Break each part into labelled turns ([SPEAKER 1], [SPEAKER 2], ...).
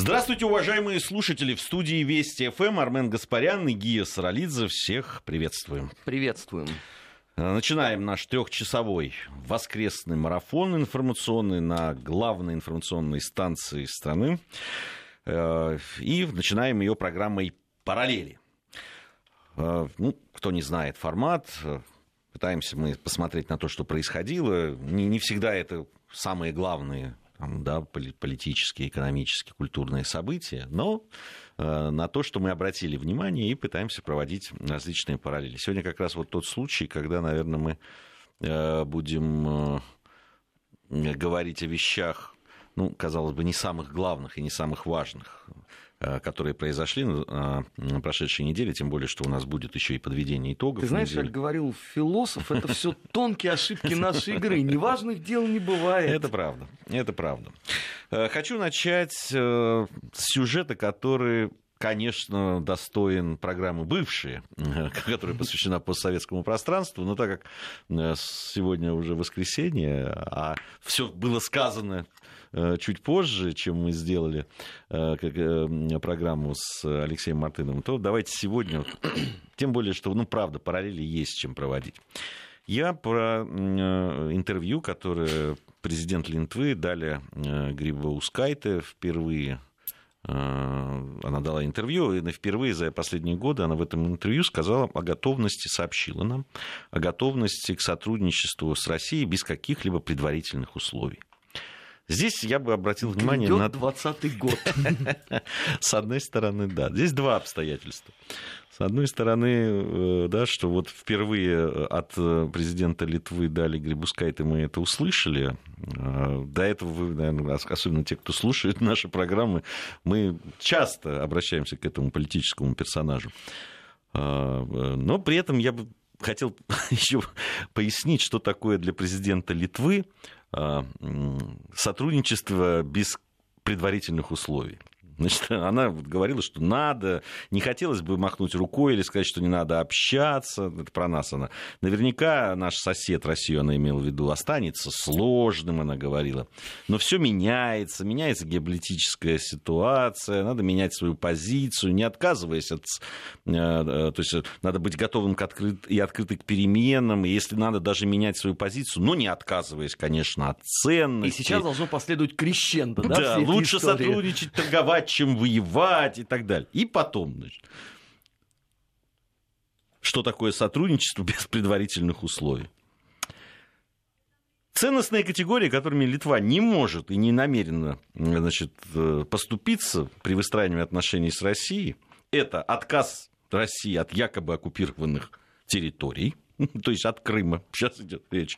[SPEAKER 1] Здравствуйте, уважаемые слушатели. В студии Вести ФМ Армен Гаспарян и Гия Саралидзе. Всех приветствуем.
[SPEAKER 2] Приветствуем.
[SPEAKER 1] Э, начинаем наш трехчасовой воскресный марафон информационный на главной информационной станции страны. Э, и начинаем ее программой «Параллели». Э, ну, кто не знает формат, пытаемся мы посмотреть на то, что происходило. Не, не всегда это самые главные там, да, политические, экономические, культурные события, но э, на то, что мы обратили внимание и пытаемся проводить различные параллели. Сегодня как раз вот тот случай, когда, наверное, мы э, будем э, говорить о вещах, ну, казалось бы, не самых главных и не самых важных. Э, которые произошли на прошедшей неделе, тем более, что у нас будет еще и подведение итогов.
[SPEAKER 2] Ты знаешь, недели. как говорил философ, это все тонкие ошибки нашей игры. Неважных дел не бывает.
[SPEAKER 1] Это правда, это правда. Э, хочу начать э, с сюжета, который конечно, достоин программы «Бывшие», которая посвящена постсоветскому пространству, но так как сегодня уже воскресенье, а все было сказано чуть позже, чем мы сделали э, э, программу с Алексеем Мартыновым, то давайте сегодня, тем более, что, ну, правда, параллели есть чем проводить. Я про интервью, которое президент Литвы дали Грибоускайте впервые она дала интервью, и впервые за последние годы она в этом интервью сказала о готовности, сообщила нам, о готовности к сотрудничеству с Россией без каких-либо предварительных условий. Здесь я бы обратил внимание
[SPEAKER 2] на... 20 год.
[SPEAKER 1] С одной стороны, да. Здесь два обстоятельства. С одной стороны, э, да, что вот впервые от президента Литвы Дали Грибускайта мы это услышали. До этого вы, наверное, особенно те, кто слушает наши программы, мы часто обращаемся к этому политическому персонажу. Э, но при этом я бы хотел еще пояснить, что такое для президента Литвы сотрудничество без предварительных условий. Значит, она говорила, что надо, не хотелось бы махнуть рукой или сказать, что не надо общаться. Это про нас она. Наверняка наш сосед Россию, она имела в виду, останется сложным, она говорила. Но все меняется, меняется геополитическая ситуация, надо менять свою позицию, не отказываясь от... Э, э, то есть надо быть готовым к открыт, и открытым к переменам, и если надо даже менять свою позицию, но не отказываясь, конечно, от ценностей.
[SPEAKER 2] И сейчас должно последовать крещендо, да?
[SPEAKER 1] Да, лучше сотрудничать, торговать чем воевать и так далее. И потом, значит, что такое сотрудничество без предварительных условий. Ценностные категории, которыми Литва не может и не намерена значит, э, поступиться при выстраивании отношений с Россией, это отказ России от якобы оккупированных территорий, то есть от Крыма, сейчас идет речь,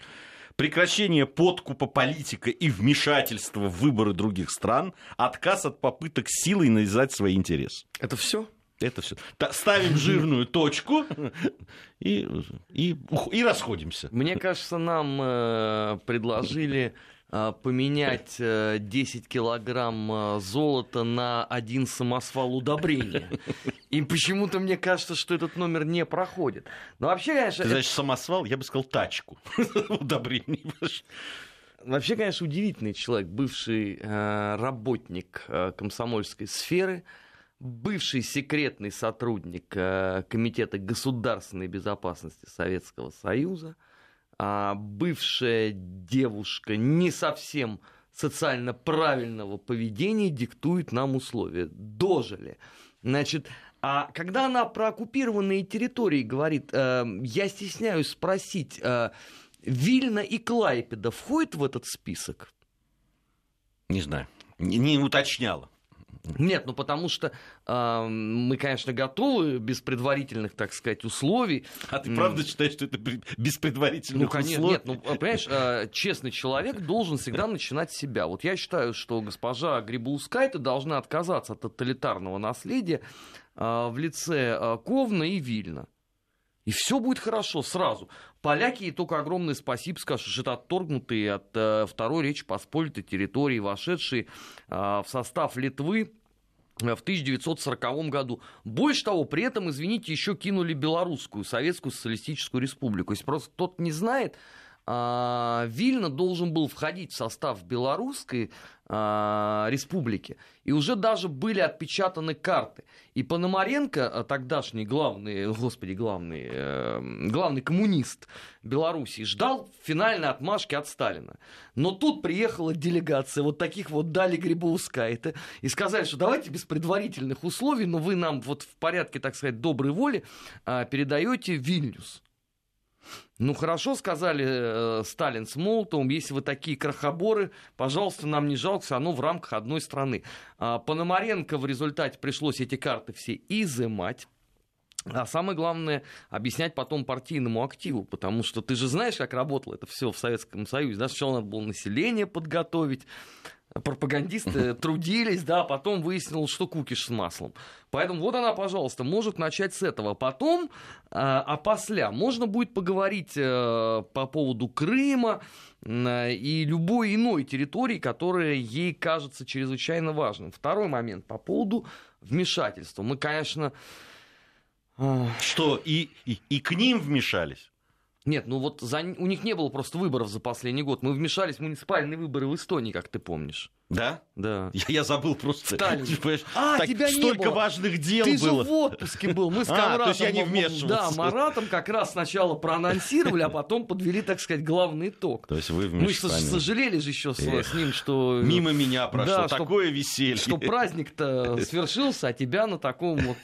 [SPEAKER 1] прекращение подкупа политика и вмешательства в выборы других стран, отказ от попыток силой навязать свои интересы.
[SPEAKER 2] Это все?
[SPEAKER 1] Это все. Ставим жирную точку и, и, и расходимся.
[SPEAKER 2] Мне кажется, нам э, предложили поменять 10 э, килограмм э, золота на один самосвал удобрения. И почему-то мне кажется, что этот номер не проходит. Но вообще, конечно...
[SPEAKER 1] Ты знаешь, самосвал, я бы сказал, тачку удобрений.
[SPEAKER 2] Вообще, конечно, удивительный человек, бывший э, работник комсомольской сферы, бывший секретный сотрудник Комитета государственной безопасности Советского Союза – а, бывшая девушка не совсем социально правильного поведения диктует нам условия. Дожили. Значит, а когда она про оккупированные территории говорит, э, я стесняюсь спросить, э, Вильна и Клайпеда входят в этот список?
[SPEAKER 1] Не знаю. Не, не уточняла.
[SPEAKER 2] Нет, ну потому что э, мы, конечно, готовы без предварительных, так сказать, условий.
[SPEAKER 1] А ты правда считаешь, что это без предварительных ну, конечно, условий?
[SPEAKER 2] Нет, ну, понимаешь, э, честный человек должен всегда начинать с себя. Вот я считаю, что госпожа Грибоускайта должна отказаться от тоталитарного наследия э, в лице э, Ковна и Вильна. И все будет хорошо сразу. Поляки и только огромное спасибо скажут, что отторгнутые от э, Второй Речи Посполитой территории, вошедшие э, в состав Литвы в 1940 году. Больше того, при этом, извините, еще кинули Белорусскую, Советскую Социалистическую Республику. Если просто тот не знает, а, Вильна должен был входить в состав белорусской а, республики, и уже даже были отпечатаны карты. И Пономаренко, а, тогдашний главный, господи, главный, э, главный коммунист Белоруссии, ждал финальной отмашки от Сталина. Но тут приехала делегация вот таких вот Дали Грибоускайта и сказали, что давайте без предварительных условий, но вы нам вот в порядке, так сказать, доброй воли передаете Вильнюс. Ну хорошо, сказали э, Сталин с Молотовым, если вы такие крохоборы, пожалуйста, нам не жалко, все равно в рамках одной страны. А Пономаренко в результате пришлось эти карты все изымать. А самое главное, объяснять потом партийному активу, потому что ты же знаешь, как работало это все в Советском Союзе. Да? Сначала надо было население подготовить, пропагандисты трудились, да, потом выяснилось, что кукиш с маслом. Поэтому вот она, пожалуйста, может начать с этого. Потом, а, а после, можно будет поговорить э, по поводу Крыма и любой иной территории, которая ей кажется чрезвычайно важным. Второй момент по поводу вмешательства. Мы, конечно...
[SPEAKER 1] Что, и, и, и к ним вмешались?
[SPEAKER 2] Нет, ну вот за... у них не было просто выборов за последний год. Мы вмешались в муниципальные выборы в Эстонии, как ты помнишь.
[SPEAKER 1] Да?
[SPEAKER 2] Да.
[SPEAKER 1] Я, я забыл просто.
[SPEAKER 2] Сталин. А, так, тебя
[SPEAKER 1] столько
[SPEAKER 2] не было.
[SPEAKER 1] важных дел
[SPEAKER 2] Ты
[SPEAKER 1] было.
[SPEAKER 2] же в отпуске был. Мы с Конрадом...
[SPEAKER 1] А, то есть я не вмешивался.
[SPEAKER 2] Да, Маратом как раз сначала проанонсировали, а потом подвели, так сказать, главный итог.
[SPEAKER 1] То есть вы
[SPEAKER 2] вмешались. Мы сожалели же еще с, с ним, что...
[SPEAKER 1] Мимо меня прошло
[SPEAKER 2] да,
[SPEAKER 1] такое
[SPEAKER 2] что,
[SPEAKER 1] веселье.
[SPEAKER 2] Что праздник-то свершился, а тебя на таком вот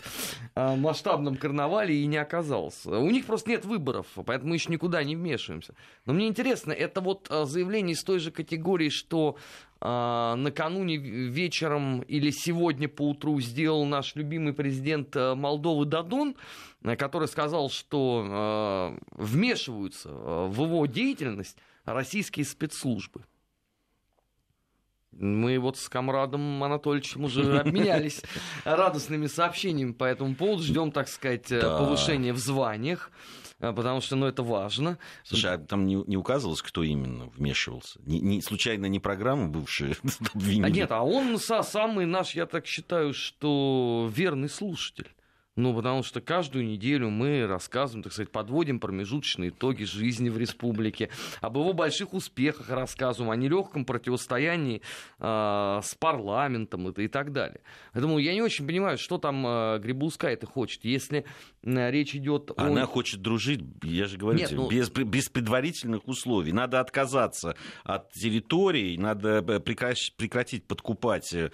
[SPEAKER 2] а, масштабном карнавале и не оказалось. У них просто нет выборов, поэтому мы еще никуда не вмешиваемся. Но мне интересно, это вот а, заявление из той же категории, что а, накануне вечером или сегодня поутру сделал наш любимый президент э, Молдовы Дадон, э, который сказал, что э, вмешиваются в его деятельность российские спецслужбы. Мы вот с комрадом Анатольевичем уже обменялись радостными сообщениями по этому поводу. Ждем, так сказать, повышения в званиях. А, потому что ну, это важно.
[SPEAKER 1] Слушай, а там не, не указывалось, кто именно вмешивался? Не, не, случайно не программа бывшая
[SPEAKER 2] обвинили? А нет, а он самый наш, я так считаю, что верный слушатель. Ну, потому что каждую неделю мы рассказываем, так сказать, подводим промежуточные итоги жизни в республике, об его больших успехах рассказываем, о нелегком противостоянии э, с парламентом и, и так далее. Поэтому я не очень понимаю, что там э, Грибуска это хочет. Если э, речь идет
[SPEAKER 1] о... Она хочет дружить, я же говорю, Нет, ну... без, без предварительных условий. Надо отказаться от территорий, надо э, прекратить подкупать э,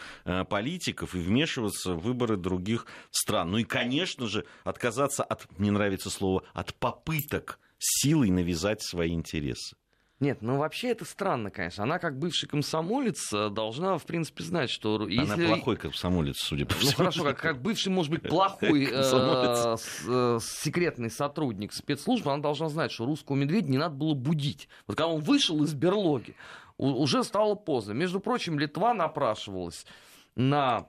[SPEAKER 1] политиков и вмешиваться в выборы других стран. Ну и, конечно, конечно же, отказаться от, мне нравится слово, от попыток силой навязать свои интересы.
[SPEAKER 2] Нет, ну вообще это странно, конечно. Она как бывший комсомолец э, должна, в принципе, знать, что...
[SPEAKER 1] Если... Она плохой комсомолец, судя по
[SPEAKER 2] всему. Ну хорошо, как, как бывший, может быть, плохой э, э, секретный сотрудник спецслужб, она должна знать, что русского медведя не надо было будить. Вот когда он вышел из берлоги, уже стало поздно. Между прочим, Литва напрашивалась на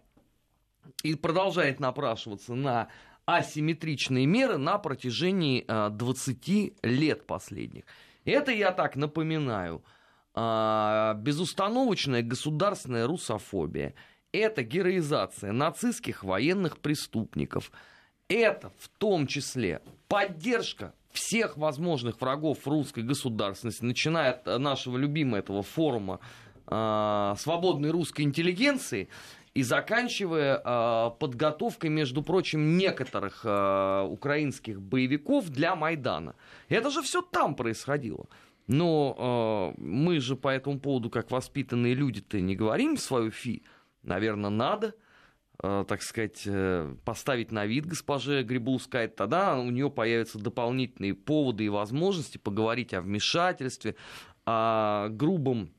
[SPEAKER 2] и продолжает напрашиваться на асимметричные меры на протяжении 20 а, лет последних. Это я так напоминаю. А, безустановочная государственная русофобия. Это героизация нацистских военных преступников. Это в том числе поддержка всех возможных врагов русской государственности, начиная от нашего любимого этого форума свободной русской интеллигенции и заканчивая э, подготовкой, между прочим, некоторых э, украинских боевиков для Майдана. Это же все там происходило. Но э, мы же по этому поводу, как воспитанные люди-то, не говорим свою фи. Наверное, надо, э, так сказать, э, поставить на вид госпоже Грибулской. Тогда у нее появятся дополнительные поводы и возможности поговорить о вмешательстве, о грубом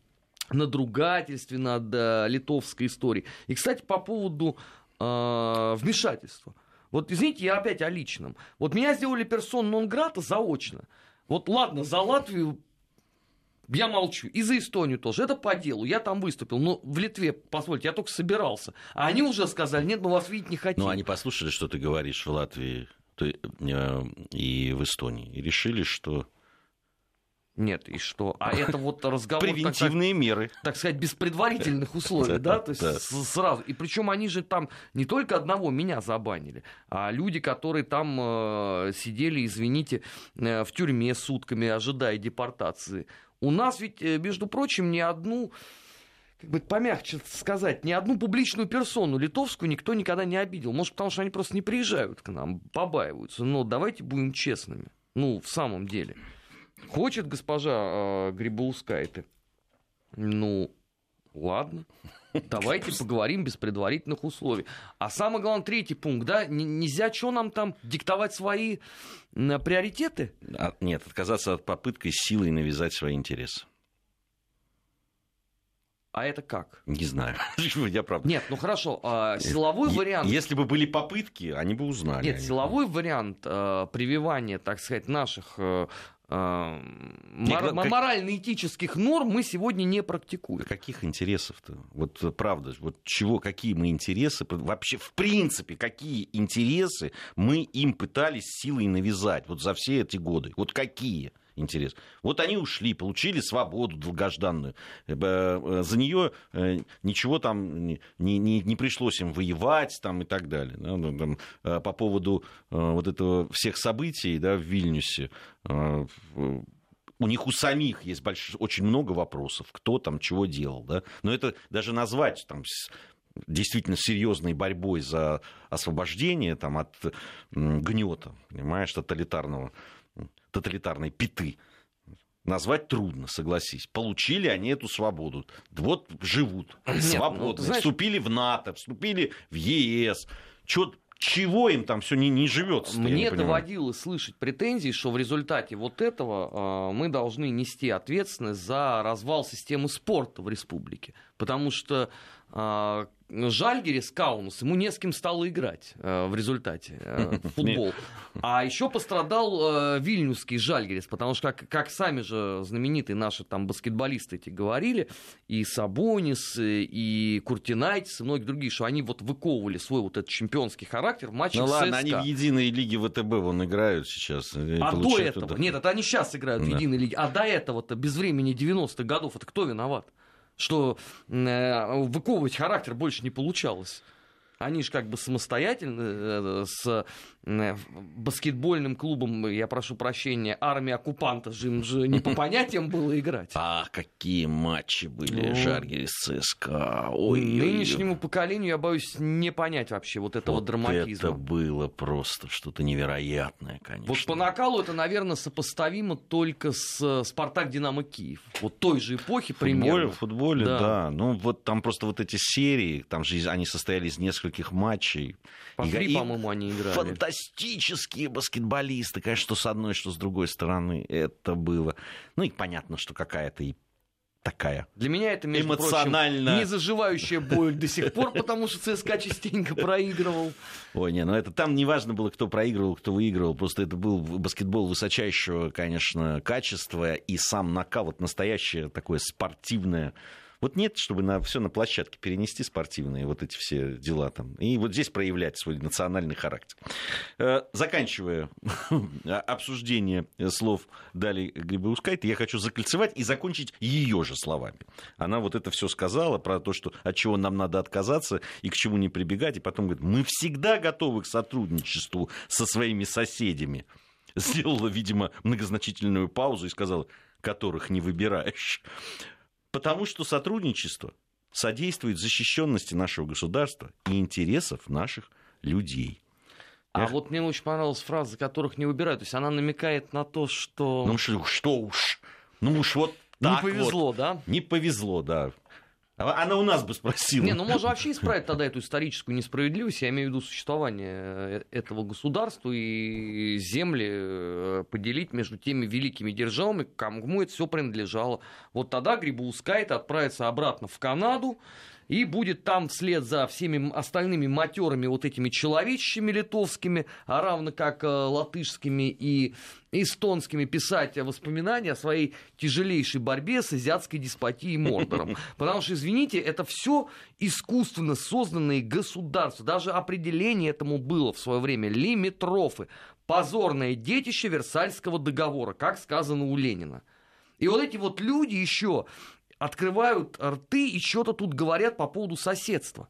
[SPEAKER 2] надругательстве над э, литовской историей. И, кстати, по поводу э, вмешательства. Вот, извините, я опять о личном. Вот меня сделали персон нон-грата заочно. Вот ладно, за Латвию я молчу. И за Эстонию тоже. Это по делу. Я там выступил. Но в Литве, позвольте, я только собирался. А они уже сказали, нет, мы вас видеть не хотим.
[SPEAKER 1] Ну, они послушали, что ты говоришь в Латвии э, и в Эстонии. И решили, что
[SPEAKER 2] Нет, и что? А это вот разговор...
[SPEAKER 1] Превентивные
[SPEAKER 2] так,
[SPEAKER 1] меры.
[SPEAKER 2] Так сказать, без предварительных условий, да? То есть сразу. И причем они же там не только одного меня забанили, а люди, которые там э, сидели, извините, э, в тюрьме сутками, ожидая депортации. У нас ведь, э, между прочим, ни одну как бы помягче сказать, ни одну публичную персону литовскую никто никогда не обидел. Может, потому что они просто не приезжают к нам, побаиваются. Но давайте будем честными. Ну, в самом деле. Хочет госпожа э, Грибоускайте. Ну, ладно. Давайте поговорим без предварительных условий. А самое главное, третий пункт, да, нельзя что нам там диктовать свои приоритеты?
[SPEAKER 1] А, нет, отказаться от попытки силой навязать свои интересы.
[SPEAKER 2] А это как?
[SPEAKER 1] Не знаю. Я правда.
[SPEAKER 2] Нет, ну хорошо. А, силовой
[SPEAKER 1] е-
[SPEAKER 2] вариант.
[SPEAKER 1] Если бы были попытки, они бы узнали.
[SPEAKER 2] Нет, силовой вариант э, прививания, так сказать, наших э, э, мор- как... морально-этических норм мы сегодня не практикуем.
[SPEAKER 1] Каких интересов-то? Вот правда, вот чего, какие мы интересы, вообще в принципе, какие интересы мы им пытались силой навязать вот за все эти годы? Вот какие? Интерес. Вот они ушли, получили свободу долгожданную. Э, э, за нее э, ничего там не, не, не пришлось им воевать там, и так далее. Ну, по поводу вот этого всех событий да, в Вильнюсе у них у самих есть больш... очень много вопросов, кто там чего делал, да, но это даже назвать там действительно серьезной борьбой за освобождение там, от гнета, понимаешь, тоталитарного тоталитарной пяты назвать трудно, согласись. Получили они эту свободу. Вот живут свободно. Ну, знаешь... Вступили в НАТО, вступили в ЕС. Чё, чего им там все не, не живется?
[SPEAKER 2] Мне доводилось слышать претензии, что в результате вот этого э, мы должны нести ответственность за развал системы спорта в республике. Потому что э, Жальгерис Каунус, ему не с кем стало играть э, в результате э, в футбол. А еще пострадал э, Вильнюсский Жальгерис, потому что, как, как сами же знаменитые наши там баскетболисты эти говорили, и Сабонис, и Куртинайтис, и многие другие, что они вот выковывали свой вот этот чемпионский характер в матчах Ну
[SPEAKER 1] ладно, они в единой лиге ВТБ вон играют сейчас.
[SPEAKER 2] А до этого, туда. нет, это они сейчас играют да. в единой лиге, а до этого-то без времени 90-х годов, это кто виноват? Что э, выковывать характер больше не получалось. Они же как бы самостоятельно э, с Э, баскетбольным клубом, я прошу прощения, армия оккупанта же им же не по понятиям было играть.
[SPEAKER 1] А какие матчи были ну, Жаргерис ЦСКА.
[SPEAKER 2] Ой, нынешнему ой, поколению, я боюсь, не понять вообще вот этого вот драматизма.
[SPEAKER 1] это было просто что-то невероятное, конечно.
[SPEAKER 2] Вот по накалу это, наверное, сопоставимо только с «Спартак Динамо Киев». Вот той же эпохи
[SPEAKER 1] в
[SPEAKER 2] примерно.
[SPEAKER 1] В футболе, да. да. Ну, вот там просто вот эти серии, там же они состояли из нескольких матчей.
[SPEAKER 2] По три, по-моему, они играли
[SPEAKER 1] фантастические баскетболисты, конечно, что с одной, что с другой стороны. Это было. Ну и понятно, что какая-то и такая.
[SPEAKER 2] Для меня это, между
[SPEAKER 1] эмоционально...
[SPEAKER 2] прочим, не заживающая боль до сих пор, потому что ЦСКА частенько проигрывал.
[SPEAKER 1] Ой, не, ну это там не важно было, кто проигрывал, кто выигрывал, просто это был баскетбол высочайшего, конечно, качества, и сам накал, вот настоящее такое спортивное вот нет, чтобы на все на площадке перенести спортивные вот эти все дела там. И вот здесь проявлять свой национальный характер. Э, заканчивая обсуждение слов Дали Грибаускайте, я хочу закольцевать и закончить ее же словами. Она вот это все сказала про то, что от чего нам надо отказаться и к чему не прибегать. И потом говорит, мы всегда готовы к сотрудничеству со своими соседями. Сделала, видимо, многозначительную паузу и сказала, которых не выбираешь. Потому что сотрудничество содействует защищенности нашего государства и интересов наших людей.
[SPEAKER 2] А Я... вот мне очень понравилась фраза, которых не выбирают. То есть она намекает на то, что...
[SPEAKER 1] Ну что, что уж, ну уж вот так
[SPEAKER 2] Не повезло,
[SPEAKER 1] вот.
[SPEAKER 2] да?
[SPEAKER 1] Не повезло, да. А она у нас бы спросила.
[SPEAKER 2] Не, ну можно вообще исправить тогда эту историческую несправедливость. Я имею в виду существование э, этого государства и земли э, поделить между теми великими державами, кому это все принадлежало. Вот тогда Грибоускайт отправится обратно в Канаду, и будет там вслед за всеми остальными матерами вот этими человечищами литовскими, а равно как э, латышскими и эстонскими писать воспоминания о своей тяжелейшей борьбе с азиатской деспотией Мордором. Потому что, извините, это все искусственно созданные государства. Даже определение этому было в свое время. Лимитрофы. Позорное детище Версальского договора, как сказано у Ленина. И вот эти вот люди еще открывают рты и что-то тут говорят по поводу соседства.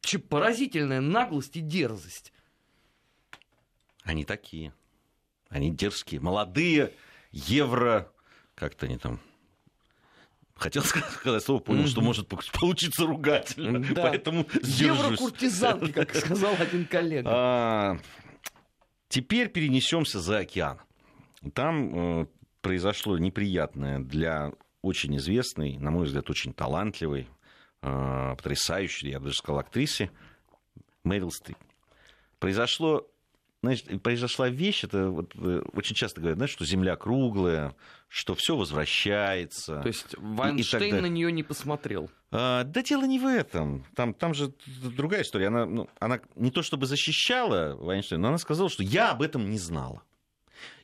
[SPEAKER 2] Че поразительная наглость и дерзость.
[SPEAKER 1] Они такие. Они дерзкие. Молодые, евро... Как-то они там Хотел сказать слово, понял, что может получиться ругательно. Да. Поэтому
[SPEAKER 2] Еврокуртизанки, как сказал один коллега. А,
[SPEAKER 1] теперь перенесемся за океан. Там э, произошло неприятное для очень известной, на мой взгляд, очень талантливой, э, потрясающей, я бы даже сказал, актрисе Мэрил Стрип. Произошло значит, произошла вещь, это вот, э, очень часто говорят, знаешь, что Земля круглая, что все возвращается.
[SPEAKER 2] То есть Вайнштейн и, и на нее не посмотрел?
[SPEAKER 1] А, да дело не в этом. Там, там же другая история. Она, ну, она не то чтобы защищала Вайнштейна, но она сказала, что я об этом не знала.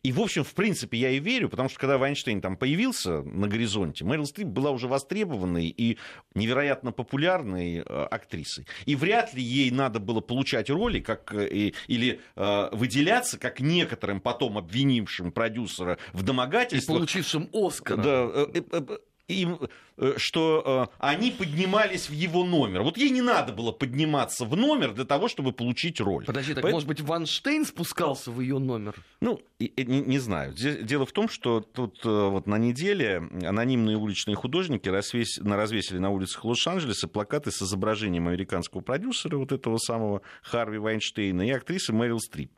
[SPEAKER 1] И, в общем, в принципе, я и верю, потому что когда Вайнштейн там появился на горизонте, Мэрил Стрип была уже востребованной и невероятно популярной э, актрисой. И вряд ли ей надо было получать роли как, э, или э, выделяться, как некоторым потом обвинившим продюсера в домогательствах.
[SPEAKER 2] И получившим Оскар.
[SPEAKER 1] Да, э, э, э им, э, что э, они поднимались в его номер. Вот ей не надо было подниматься в номер для того, чтобы получить роль.
[SPEAKER 2] Подожди, так Поэтому... может быть Ванштейн спускался в ее номер?
[SPEAKER 1] Ну, не, не знаю. Дело в том, что тут э, вот на неделе анонимные уличные художники развес... развесили на улицах Лос-Анджелеса плакаты с изображением американского продюсера, вот этого самого Харви Вайнштейна, и актрисы Мэрил Стрип,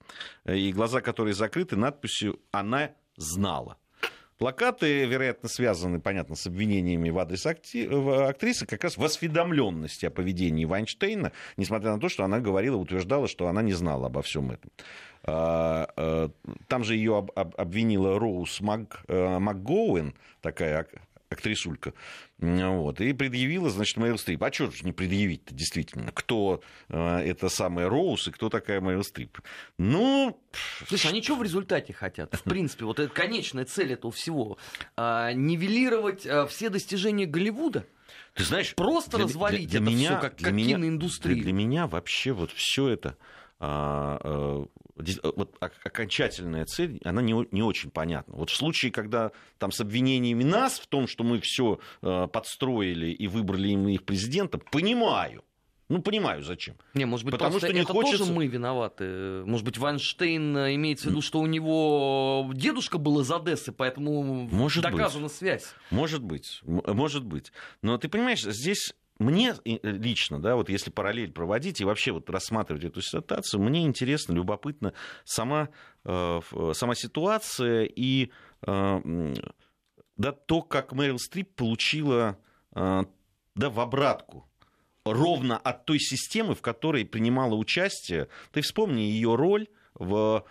[SPEAKER 1] и глаза которой закрыты надписью «Она знала». Плакаты, вероятно, связаны, понятно, с обвинениями в адрес актрисы, как раз в осведомленности о поведении Вайнштейна, несмотря на то, что она говорила, утверждала, что она не знала обо всем этом. А, а, там же ее обвинила Роуз Мак, э, МакГоуэн, такая актрисулька, вот, и предъявила, значит, Мэрил Стрип. А что же не предъявить-то, действительно? Кто э, это самая Роуз и кто такая Мэрил Стрип? Ну...
[SPEAKER 2] Слушай, они что в результате хотят? В принципе, вот эта конечная цель этого всего. Э, нивелировать э, все достижения Голливуда?
[SPEAKER 1] Ты знаешь,
[SPEAKER 2] просто для, развалить для, для это меня, все как, как киноиндустрию.
[SPEAKER 1] Для, для меня вообще вот все это вот окончательная цель, она не, не очень понятна. Вот в случае, когда там с обвинениями нас в том, что мы все э, подстроили и выбрали им их президента, понимаю. Ну, понимаю, зачем.
[SPEAKER 2] Не, может быть, Потому что не это хочется... тоже мы виноваты. Может быть, Вайнштейн э, имеется в виду, что у него дедушка был из Одессы, поэтому может доказана быть. связь.
[SPEAKER 1] Может быть, может быть. Но ты понимаешь, здесь мне э, лично, да, вот если параллель проводить и вообще вот рассматривать эту ситуацию, мне интересно, любопытно сама, э, сама ситуация и э, да, то, как Мэрил Стрип получила да, в обратку ровно от той системы, в которой принимала участие. Ты вспомни ее роль в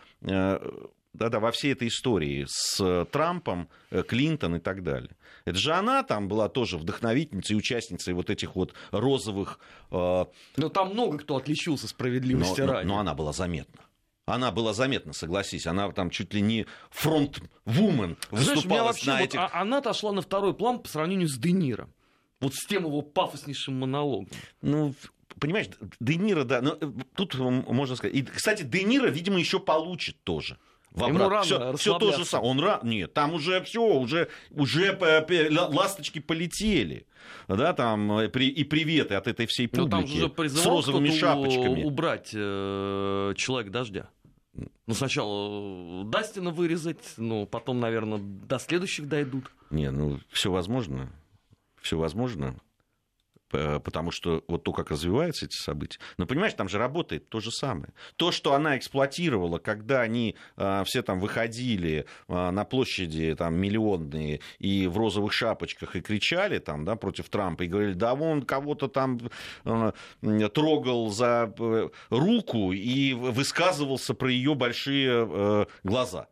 [SPEAKER 1] да-да, во всей этой истории с Трампом, э, Клинтон и так далее. Это же она там была тоже вдохновительницей и участницей вот этих вот розовых...
[SPEAKER 2] Э... Но там много кто отличился справедливости но, ради.
[SPEAKER 1] Но, но она была заметна. Она была заметна, согласись. Она там чуть ли не фронт-вумен выступала
[SPEAKER 2] вообще, на этих... Вот, а, она отошла на второй план по сравнению с Де Ниро. Вот с тем его пафоснейшим монологом.
[SPEAKER 1] Ну, понимаешь, Де Ниро, да, но э, тут можно сказать... И, кстати, Де Ниро, видимо, еще получит тоже
[SPEAKER 2] в обратно. Все,
[SPEAKER 1] все то же самое. Он ра... Нет, там уже все, уже, уже ласточки полетели. Да, там э, и приветы от этой всей публики. Но там
[SPEAKER 2] уже с розовыми шапочками. убрать э, человек дождя. Ну, сначала э, Дастина вырезать, ну, потом, наверное, до следующих дойдут.
[SPEAKER 1] Не, ну, все возможно. Все возможно. Э, потому что вот то, как развиваются эти события. Но понимаешь, там же работает то же самое. То, что она эксплуатировала, когда они э, все там выходили э, на площади там миллионные и в розовых шапочках и кричали там, да, против Трампа и говорили, да он кого-то там трогал за руку и высказывался про ее большие глаза.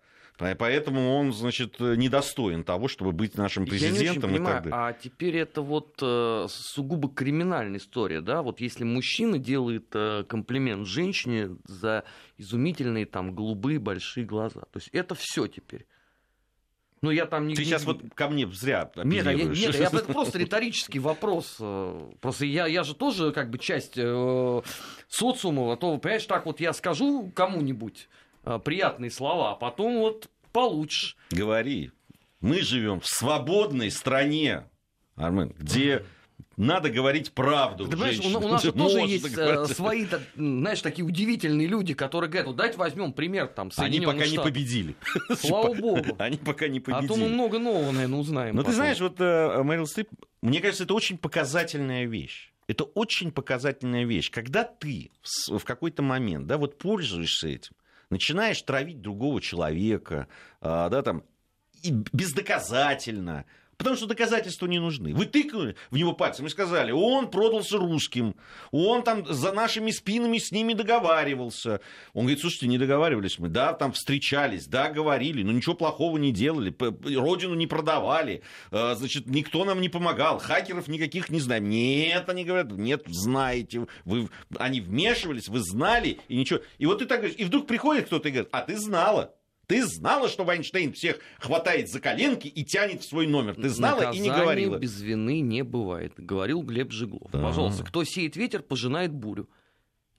[SPEAKER 1] Поэтому он, значит, недостоин того, чтобы быть нашим президентом. Я не очень
[SPEAKER 2] понимаю, и так далее. А теперь это вот э, сугубо криминальная история, да? Вот если мужчина делает э, комплимент женщине за изумительные там голубые большие глаза, то есть это все теперь.
[SPEAKER 1] Ну, я там не... Ты сейчас вот ко мне зря
[SPEAKER 2] Нет, я, нет, я, это просто риторический вопрос. Э, просто я, я же тоже как бы часть э, социума, а то, понимаешь, так вот я скажу кому-нибудь, приятные слова, а потом вот получишь.
[SPEAKER 1] Говори. Мы живем в свободной стране, Армен, где надо говорить правду.
[SPEAKER 2] Ты понимаешь, у, у нас тоже есть говорить. Э, свои, знаешь, такие удивительные люди, которые говорят, вот давайте возьмем пример там
[SPEAKER 1] Они пока Штатов. не победили.
[SPEAKER 2] Слава богу.
[SPEAKER 1] Они пока не победили.
[SPEAKER 2] А то мы много нового, наверное, узнаем.
[SPEAKER 1] Но потом. ты знаешь, вот э, Мэрил Стрип, мне кажется, это очень показательная вещь. Это очень показательная вещь. Когда ты в какой-то момент, да, вот пользуешься этим, начинаешь травить другого человека, а, да, там, и бездоказательно, Потому что доказательства не нужны. Вы тыкнули в него пальцем и сказали, он продался русским, он там за нашими спинами с ними договаривался. Он говорит, слушайте, не договаривались мы. Да, там встречались, да, говорили, но ничего плохого не делали, родину не продавали, э, значит, никто нам не помогал, хакеров никаких не знаем. Нет, они говорят, нет, знаете, вы, они вмешивались, вы знали, и ничего. И вот ты так говоришь, и вдруг приходит кто-то и говорит, а ты знала. Ты знала, что Вайнштейн всех хватает за коленки и тянет в свой номер. Ты знала Наказание и не говорила.
[SPEAKER 2] без вины не бывает, говорил Глеб Жиглов. Да. Пожалуйста, кто сеет ветер, пожинает бурю.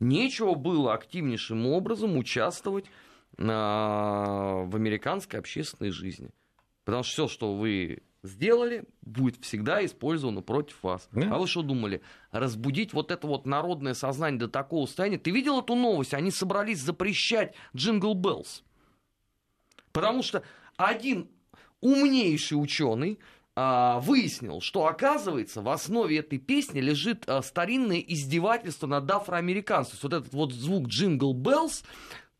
[SPEAKER 2] Нечего было активнейшим образом участвовать на... в американской общественной жизни. Потому что все, что вы сделали, будет всегда использовано против вас. Да. А вы что думали? Разбудить вот это вот народное сознание до такого состояния? Ты видел эту новость? Они собрались запрещать Jingle Bells. Потому что один умнейший ученый а, выяснил, что оказывается в основе этой песни лежит а, старинное издевательство над афроамериканцами. Вот этот вот звук jingle bells,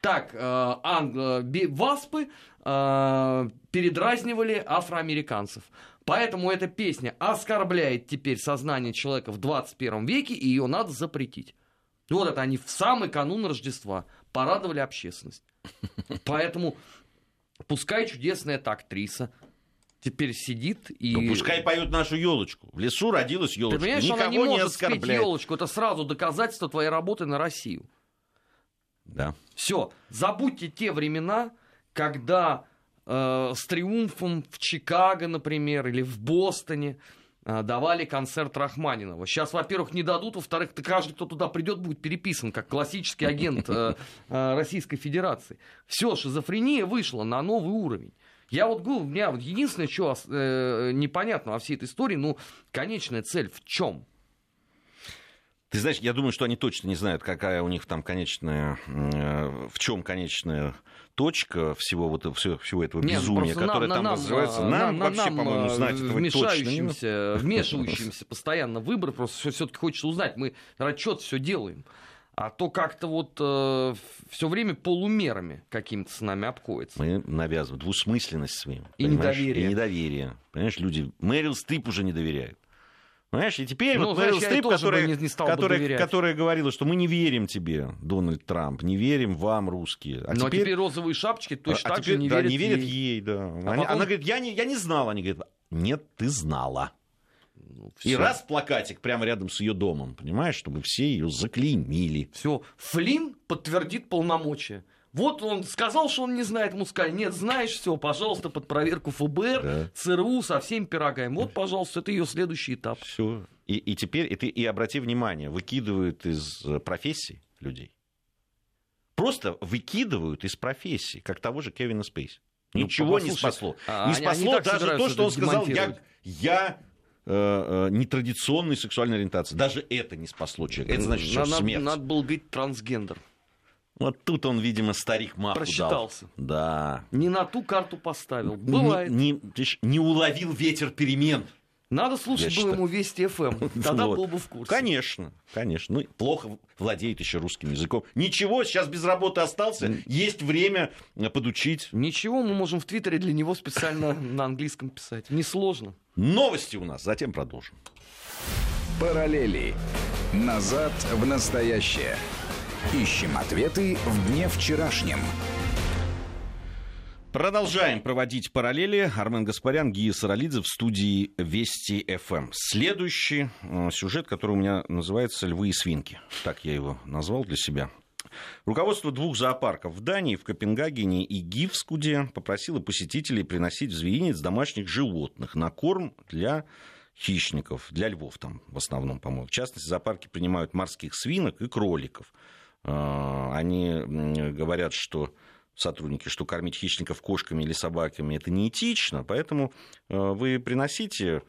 [SPEAKER 2] так а, анг, васпы передразнивали афроамериканцев. Поэтому эта песня оскорбляет теперь сознание человека в 21 веке, и ее надо запретить. Вот это они в самый канун Рождества порадовали общественность. Поэтому Пускай чудесная эта актриса теперь сидит и...
[SPEAKER 1] Ну, пускай поют нашу елочку. В лесу родилась елочка. Ты понимаешь,
[SPEAKER 2] Никого она не может не елочку. Это сразу доказательство твоей работы на Россию.
[SPEAKER 1] Да.
[SPEAKER 2] Все, забудьте те времена, когда э, с триумфом в Чикаго, например, или в Бостоне давали концерт Рахманинова. Сейчас, во-первых, не дадут, во-вторых, каждый, кто туда придет, будет переписан как классический агент э, э, Российской Федерации. Все, шизофрения вышла на новый уровень. Я вот говорю, у меня единственное, что э, непонятно во всей этой истории, ну, конечная цель в чем?
[SPEAKER 1] Ты знаешь, я думаю, что они точно не знают, какая у них там конечная, э, в чем конечная точка всего, вот, всего, всего этого Нет, безумия, которое нам, там нам, развивается. Нам, нам вообще,
[SPEAKER 2] нам, по-моему, знать этого вмешающимся, точно вмешивающимся постоянно в выборы, просто все-таки хочется узнать. Мы расчет все делаем. А то как-то вот э, все время полумерами какими-то с нами обходится.
[SPEAKER 1] Мы навязываем двусмысленность своим.
[SPEAKER 2] И недоверие.
[SPEAKER 1] И недоверие. Понимаешь, люди... Мэрил Стрип уже не доверяют. Понимаешь, и теперь ну, вот Мэрил Стрип, которая, не, не которая, которая говорила, что мы не верим тебе, Дональд Трамп, не верим вам, русские.
[SPEAKER 2] А, ну, теперь... а теперь розовые шапочки точно а, так теперь, же не
[SPEAKER 1] да,
[SPEAKER 2] верят
[SPEAKER 1] не верят ей. ей да. А Они, потом... Она говорит, я не, я не знала. Они говорят, нет, ты знала. Ну, и раз плакатик прямо рядом с ее домом, понимаешь, чтобы все ее заклеймили.
[SPEAKER 2] Все, Флин подтвердит полномочия. Вот он сказал, что он не знает, ему сказали, нет, знаешь, все, пожалуйста, под проверку ФБР, да. ЦРУ со всеми пирогами. Вот, пожалуйста, это ее следующий этап.
[SPEAKER 1] Все. И, и теперь, и, ты, и обрати внимание, выкидывают из э, профессий людей. Просто выкидывают из профессии, как того же Кевина Спейси. Ну, Ничего ну, не спасло. А, не спасло они, даже то, что он сказал, я, я э, э, нетрадиционной сексуальной ориентации. Даже это не спасло человека. Это значит, что
[SPEAKER 2] надо,
[SPEAKER 1] смерть.
[SPEAKER 2] Надо было быть трансгендер.
[SPEAKER 1] Вот тут он, видимо, старик маху
[SPEAKER 2] Просчитался.
[SPEAKER 1] Дал. Да.
[SPEAKER 2] Не на ту карту поставил. Бывает.
[SPEAKER 1] Не, не, не уловил ветер перемен.
[SPEAKER 2] Надо слушать было ему Вести ФМ. Тогда вот. был бы в курсе.
[SPEAKER 1] Конечно, конечно. Ну, плохо владеет еще русским языком. Ничего, сейчас без работы остался. Есть время э, подучить.
[SPEAKER 2] Ничего, мы можем в Твиттере для него специально на английском писать. Несложно.
[SPEAKER 1] Новости у нас, затем продолжим.
[SPEAKER 3] Параллели. Назад в настоящее. Ищем ответы в дне вчерашнем.
[SPEAKER 1] Продолжаем проводить параллели. Армен Гаспарян, Гия Саралидзе в студии Вести ФМ. Следующий э, сюжет, который у меня называется «Львы и свинки». Так я его назвал для себя. Руководство двух зоопарков в Дании, в Копенгагене и Гивскуде попросило посетителей приносить в зверинец домашних животных на корм для хищников, для львов там в основном, по-моему. В частности, зоопарки принимают морских свинок и кроликов – они говорят, что сотрудники, что кормить хищников кошками или собаками это неэтично, поэтому э, вы приносите,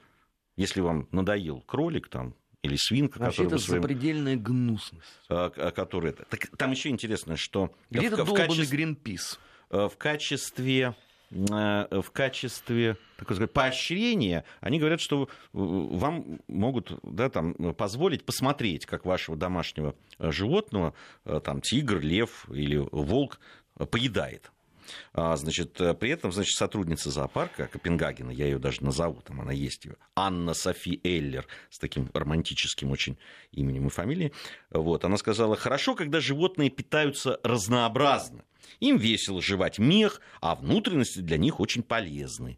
[SPEAKER 1] если вам надоел кролик там или свинка,
[SPEAKER 2] Вообще
[SPEAKER 1] который
[SPEAKER 2] это
[SPEAKER 1] своим...
[SPEAKER 2] запредельная гнусность.
[SPEAKER 1] а, а, который это. Так, там еще интересно, что
[SPEAKER 2] Где
[SPEAKER 1] в,
[SPEAKER 2] это
[SPEAKER 1] в
[SPEAKER 2] долбанный
[SPEAKER 1] качестве,
[SPEAKER 2] Гринпис?
[SPEAKER 1] э, в качестве э, в качестве так сказать, поощрения, они говорят, что э, вам могут да, там, позволить посмотреть, как вашего домашнего э, животного, э, там, тигр, лев или волк э, поедает. А, значит, э, при этом, значит, сотрудница зоопарка Копенгагена, я ее даже назову, там она есть, ее, Анна Софи Эллер, с таким романтическим очень именем и фамилией, вот, она сказала, хорошо, когда животные питаются разнообразно, им весело жевать мех, а внутренности для них очень полезны.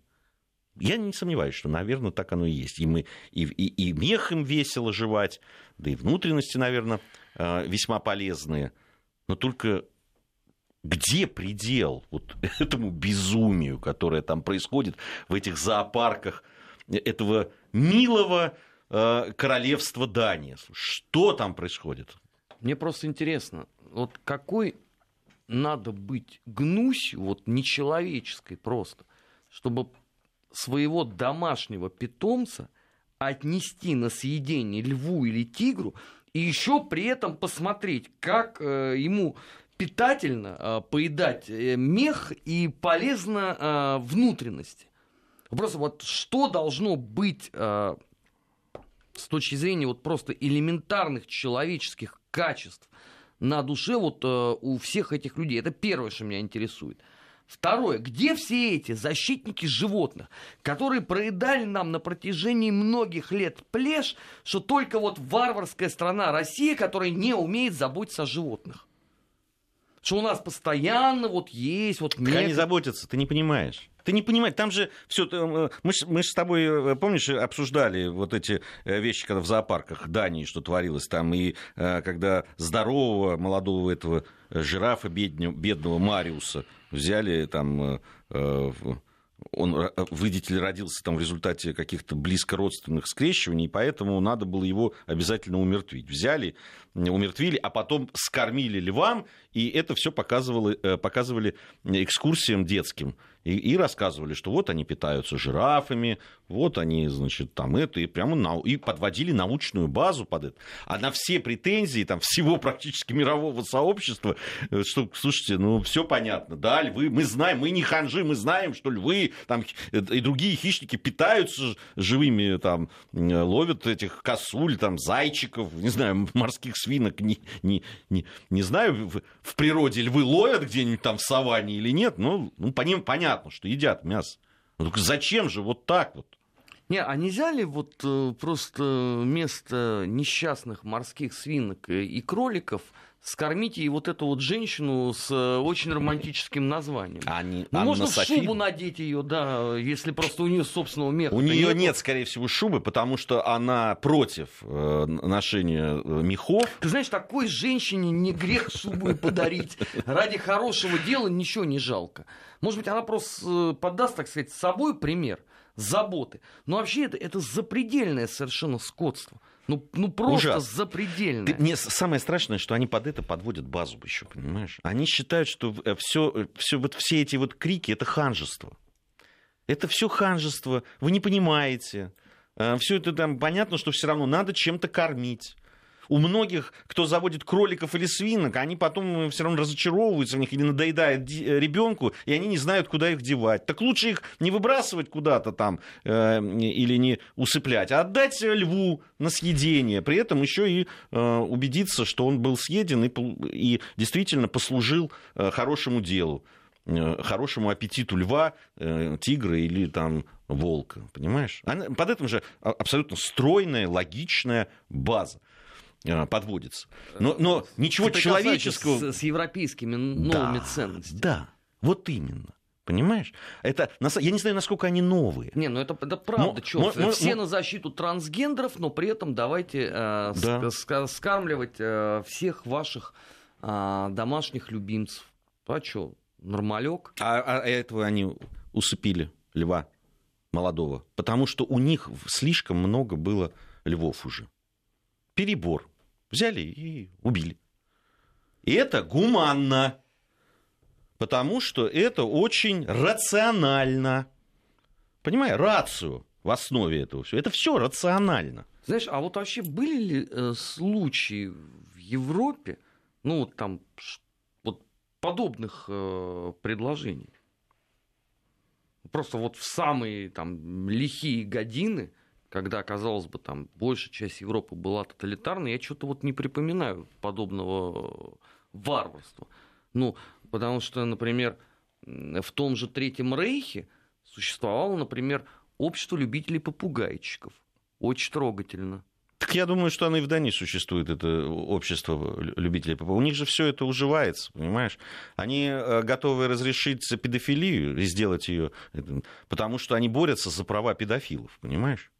[SPEAKER 1] Я не сомневаюсь, что, наверное, так оно и есть. И, мы, и, и, и мех им весело жевать, да и внутренности, наверное, э, весьма полезные. Но только где предел вот этому безумию, которое там происходит в этих зоопарках этого милого э, королевства Дания? Что там происходит?
[SPEAKER 2] Мне просто интересно, вот какой надо быть гнусью, вот нечеловеческой просто, чтобы своего домашнего питомца отнести на съедение льву или тигру, и еще при этом посмотреть, как э, ему питательно э, поедать э, мех и полезно э, внутренности. Просто вот что должно быть э, с точки зрения вот просто элементарных человеческих качеств на душе вот э, у всех этих людей. Это первое, что меня интересует. Второе, где все эти защитники животных, которые проедали нам на протяжении многих лет плешь, что только вот варварская страна Россия, которая не умеет заботиться о животных? Что у нас постоянно вот есть вот...
[SPEAKER 1] Так они заботятся, ты не понимаешь. Ты не понимаешь, там же все, мы же мы ж с тобой, э, помнишь, обсуждали вот эти э, вещи, когда в зоопарках Дании что творилось там, и э, когда здорового молодого этого жирафа, бедного, бедного Мариуса, взяли там он, видите ли, родился там в результате каких-то близко родственных скрещиваний, поэтому надо было его обязательно умертвить. Взяли, умертвили, а потом скормили львам, и это все показывали, показывали экскурсиям детским. И, и рассказывали, что вот они питаются жирафами, вот они, значит, там это, и прямо на, и подводили научную базу под это. А на все претензии там, всего практически мирового сообщества, что, слушайте, ну, все понятно, да, львы, мы знаем, мы не ханжи, мы знаем, что львы там, и другие хищники питаются живыми, там, ловят этих косуль, там, зайчиков, не знаю, морских свинок, не, не, не, не знаю, в, в природе львы ловят где-нибудь там в саванне или нет, ну, ну по ним понятно, что едят мясо. Ну, зачем же вот так вот?
[SPEAKER 2] Не, а нельзя ли вот э, просто вместо несчастных морских свинок и кроликов скормить ей вот эту вот женщину с э, очень романтическим названием.
[SPEAKER 1] Они,
[SPEAKER 2] ну,
[SPEAKER 1] Анна
[SPEAKER 2] можно
[SPEAKER 1] Софи...
[SPEAKER 2] шубу надеть ее, да, если просто у нее собственного меха.
[SPEAKER 1] У нее нет, скорее всего, шубы, потому что она против э, ношения э, мехов.
[SPEAKER 2] Ты знаешь, такой женщине не грех шубу и подарить. Ради хорошего дела ничего не жалко. Может быть, она просто подаст, так сказать, собой пример заботы. Но вообще это, это запредельное совершенно скотство. Ну, ну просто Ужас. запредельно. Ты,
[SPEAKER 1] мне самое страшное, что они под это подводят базу еще, понимаешь? Они считают, что все, э, все, вот все эти вот крики это ханжество. Это все ханжество. Вы не понимаете. Э, все это там понятно, что все равно надо чем-то кормить у многих, кто заводит кроликов или свинок, они потом все равно разочаровываются в них или надоедает э, ребенку, и они не знают, куда их девать. Так лучше их не выбрасывать куда-то там э, или не усыплять, а отдать льву на съедение. При этом еще и э, убедиться, что он был съеден и, и действительно послужил э, хорошему делу э, хорошему аппетиту льва, э, тигра или там волка, понимаешь? Под этим же абсолютно стройная, логичная база. А, подводится. Но, но ничего человеческого...
[SPEAKER 2] С, с европейскими новыми да, ценностями.
[SPEAKER 1] Да, вот именно. Понимаешь? Это, я не знаю, насколько они новые.
[SPEAKER 2] Не, ну это, это правда, но, но, Все но, на защиту трансгендеров, но при этом давайте э, да. ск- скармливать э, всех ваших э, домашних любимцев. А что, нормалек?
[SPEAKER 1] А, а этого они усыпили, льва молодого. Потому что у них слишком много было львов уже перебор. Взяли и убили. И это гуманно. Потому что это очень рационально. Понимаешь, рацию в основе этого всего. Это все рационально.
[SPEAKER 2] Знаешь, а вот вообще были ли э, случаи в Европе, ну вот там вот подобных э, предложений? Просто вот в самые там лихие годины, когда, казалось бы, там большая часть Европы была тоталитарной, я что-то вот не припоминаю подобного варварства. Ну, потому что, например, в том же Третьем Рейхе существовало, например, общество любителей попугайчиков. Очень трогательно.
[SPEAKER 1] Так я думаю, что оно и в Дании существует, это общество любителей ПП. У них же все это уживается, понимаешь? Они э, готовы разрешить педофилию и сделать ее, потому что они борются за права педофилов, понимаешь?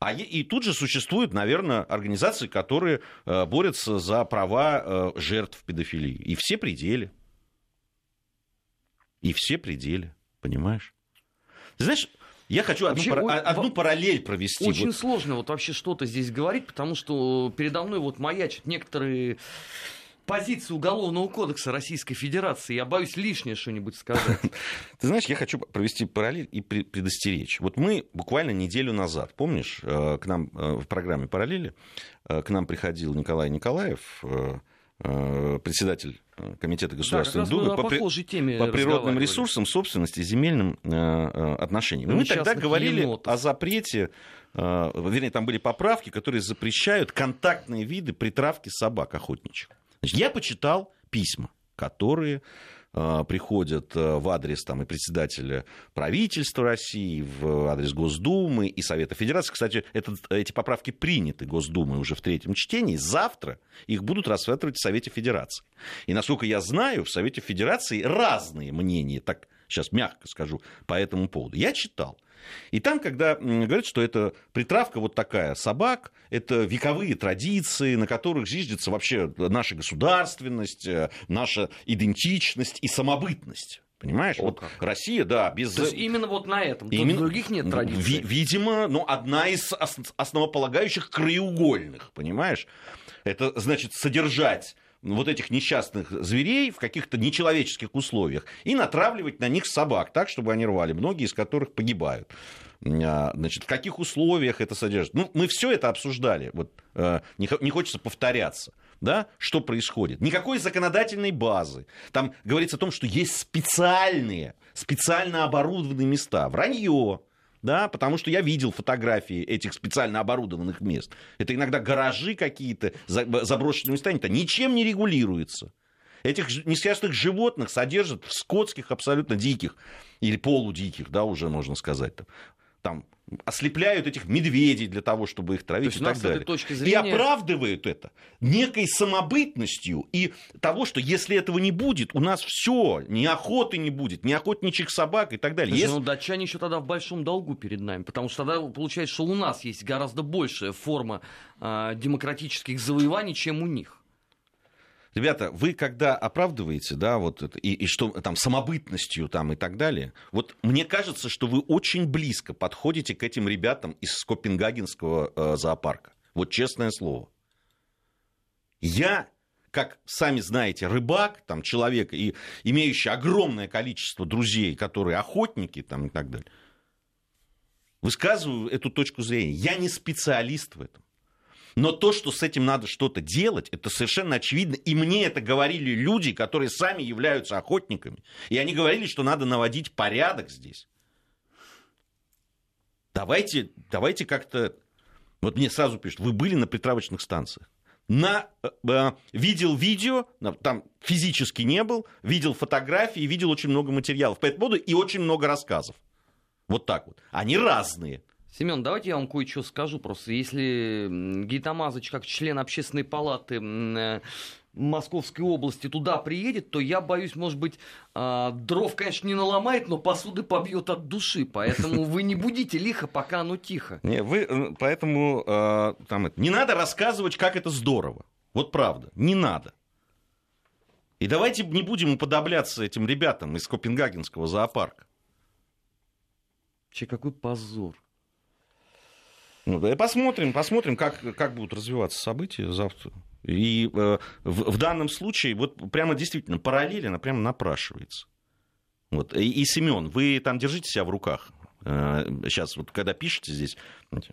[SPEAKER 1] А и тут же существуют, наверное, организации, которые э, борются за права э, жертв педофилии. И все пределы. И все пределы, понимаешь? Ты знаешь, я хочу одну, вообще, пара- одну в... параллель провести.
[SPEAKER 2] Очень вот. сложно вот вообще что-то здесь говорить, потому что передо мной вот маячат некоторые позиции Уголовного кодекса Российской Федерации. Я боюсь лишнее что-нибудь сказать.
[SPEAKER 1] Ты знаешь, я хочу провести параллель и предостеречь. Вот мы буквально неделю назад, помнишь, э, к нам э, в программе «Параллели» э, к нам приходил Николай Николаев, председатель Комитета Государственной да, Думы по, по, теме по природным ресурсам, собственности, земельным э, отношениям. Мы тогда говорили енотов. о запрете, э, вернее, там были поправки, которые запрещают контактные виды притравки собак охотничьих. Я почитал письма, которые э, приходят э, в адрес там, и председателя правительства России, в адрес Госдумы и Совета Федерации. Кстати, этот, эти поправки приняты Госдумой уже в третьем чтении. Завтра их будут рассматривать в Совете Федерации. И, насколько я знаю, в Совете Федерации разные мнения, так сейчас мягко скажу, по этому поводу. Я читал. И там, когда говорят, что это притравка вот такая собак, это вековые традиции, на которых зиждется вообще наша государственность, э, наша идентичность и самобытность. Понимаешь? О, вот как. Россия, да, без...
[SPEAKER 2] То есть именно вот на этом, именно... других нет традиций.
[SPEAKER 1] Ви- видимо, ну, одна из основополагающих краеугольных, понимаешь? Это значит содержать вот этих несчастных зверей в каких-то нечеловеческих условиях и натравливать на них собак так, чтобы они рвали, многие из которых погибают. А, значит, в каких условиях это содержит? Ну, мы все это обсуждали. Вот, э, не хочется повторяться. Да? Что происходит? Никакой законодательной базы. Там говорится о том, что есть специальные, специально оборудованные места. Вранье да, потому что я видел фотографии этих специально оборудованных мест. Это иногда гаражи какие-то, заброшенные места, это ничем не регулируется. Этих несчастных животных содержат в скотских абсолютно диких или полудиких, да, уже можно сказать, там ослепляют этих медведей для того, чтобы их травить и так далее. Зрения... И оправдывают это некой самобытностью и того, что если этого не будет, у нас все, ни охоты не будет, ни охотничьих собак и так далее.
[SPEAKER 2] Слушай, если... ну датчане еще тогда в большом долгу перед нами, потому что тогда получается, что у нас есть гораздо большая форма э, демократических завоеваний, чем у них.
[SPEAKER 1] Ребята, вы когда оправдываете, да, вот это, и, и что там самобытностью там и так далее, вот мне кажется, что вы очень близко подходите к этим ребятам из Копенгагенского э, зоопарка. Вот честное слово. Я, как сами знаете, рыбак, там человек, и имеющий огромное количество друзей, которые охотники там и так далее, высказываю эту точку зрения. Я не специалист в этом. Но то, что с этим надо что-то делать, это совершенно очевидно. И мне это говорили люди, которые сами являются охотниками. И они говорили, что надо наводить порядок здесь. Давайте, давайте как-то... Вот мне сразу пишут, вы были на притравочных станциях. На, э, э видел видео, там физически не был, видел фотографии, видел очень много материалов по этому поводу и очень много рассказов. Вот так вот. Они разные.
[SPEAKER 2] Семен, давайте я вам кое-что скажу просто. Если Гитамазыч, как член общественной палаты э, Московской области туда приедет, то я боюсь, может быть, а, дров, конечно, не наломает, но посуды побьет от души. Поэтому вы не будите лихо, пока оно тихо.
[SPEAKER 1] Не, вы, э, поэтому э, там, не надо рассказывать, как это здорово. Вот правда, не надо. И давайте не будем уподобляться этим ребятам из Копенгагенского зоопарка.
[SPEAKER 2] Че, какой позор.
[SPEAKER 1] Ну, да, посмотрим, посмотрим, как, как будут развиваться события завтра. И э, в, в данном случае вот прямо действительно параллельно прямо напрашивается. Вот. И, и Семен, вы там держите себя в руках. Сейчас, вот когда пишете здесь,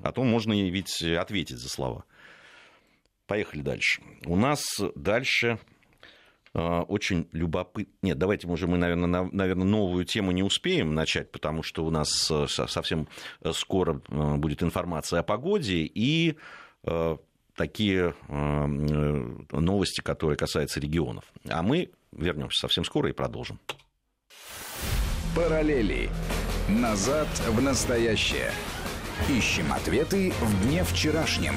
[SPEAKER 1] а то можно ведь ответить за слова. Поехали дальше. У нас дальше очень любопытно. Нет, давайте, уже мы, наверное, наверное, новую тему не успеем начать, потому что у нас совсем скоро будет информация о погоде и такие новости, которые касаются регионов. А мы вернемся совсем скоро и продолжим.
[SPEAKER 3] Параллели. Назад в настоящее. Ищем ответы в дне вчерашнем.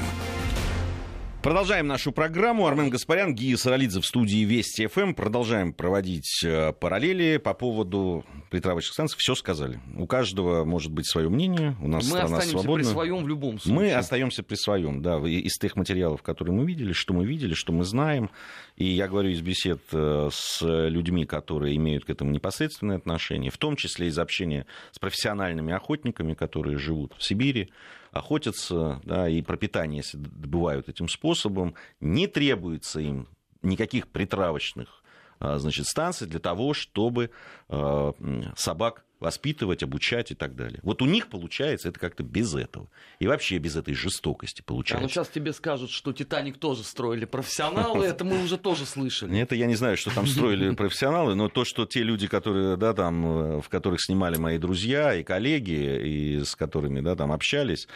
[SPEAKER 1] Продолжаем нашу программу. Армен Гаспарян, Гия Саралидзе в студии Вести ФМ. Продолжаем проводить э, параллели по поводу притравочных станций. Все сказали. У каждого может быть свое мнение. У нас
[SPEAKER 2] мы
[SPEAKER 1] страна
[SPEAKER 2] останемся
[SPEAKER 1] свободна.
[SPEAKER 2] при своем в любом случае.
[SPEAKER 1] Мы остаемся при своем, да, из тех материалов, которые мы видели, что мы видели, что мы знаем. И я говорю из бесед э, с людьми, которые имеют к этому непосредственное отношение, в том числе из общения с профессиональными охотниками, которые живут в Сибири, охотятся, да, и пропитание добывают этим способом, не требуется им никаких притравочных а, значит, станций для того, чтобы а, собак воспитывать, обучать и так далее. Вот у них получается это как-то без этого. И вообще без этой жестокости получается. А
[SPEAKER 2] ну сейчас тебе скажут, что «Титаник» тоже строили профессионалы, это мы уже тоже слышали.
[SPEAKER 1] Это я не знаю, что там строили профессионалы, но то, что те люди, которые, да, там, в которых снимали мои друзья и коллеги, и с которыми, да, там общались,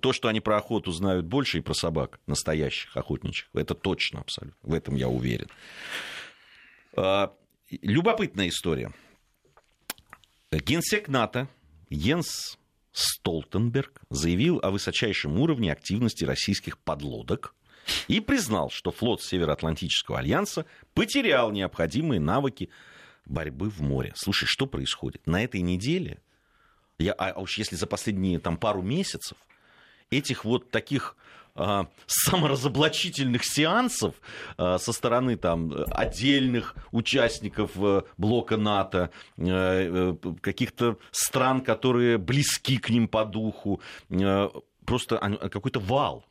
[SPEAKER 1] то, что они про охоту знают больше и про собак, настоящих охотничьих, это точно абсолютно, в этом я уверен. А, любопытная история. Генсек НАТО Йенс Столтенберг заявил о высочайшем уровне активности российских подлодок и признал, что флот Североатлантического альянса потерял необходимые навыки борьбы в море. Слушай, что происходит? На этой неделе, я, а уж если за последние там, пару месяцев, этих вот таких а, саморазоблачительных сеансов а, со стороны там, отдельных участников э, блока НАТО, э, э, каких-то стран, которые близки к ним по духу. Просто какой-то вал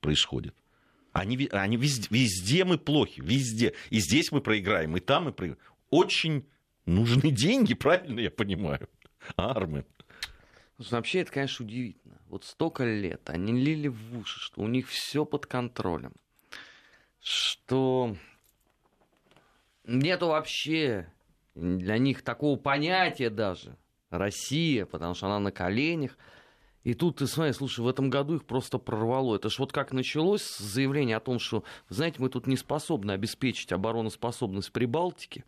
[SPEAKER 1] происходит. Они, они везде, везде мы плохи, везде. И здесь мы проиграем, и там мы проиграем. Очень нужны деньги, правильно я понимаю? Армы.
[SPEAKER 2] Вообще, это, конечно, удивительно. Вот столько лет они лили в уши, что у них все под контролем. Что нету вообще для них такого понятия даже Россия, потому что она на коленях. И тут ты смотри, слушай, в этом году их просто прорвало. Это ж вот как началось заявление о том, что, знаете, мы тут не способны обеспечить обороноспособность Прибалтики.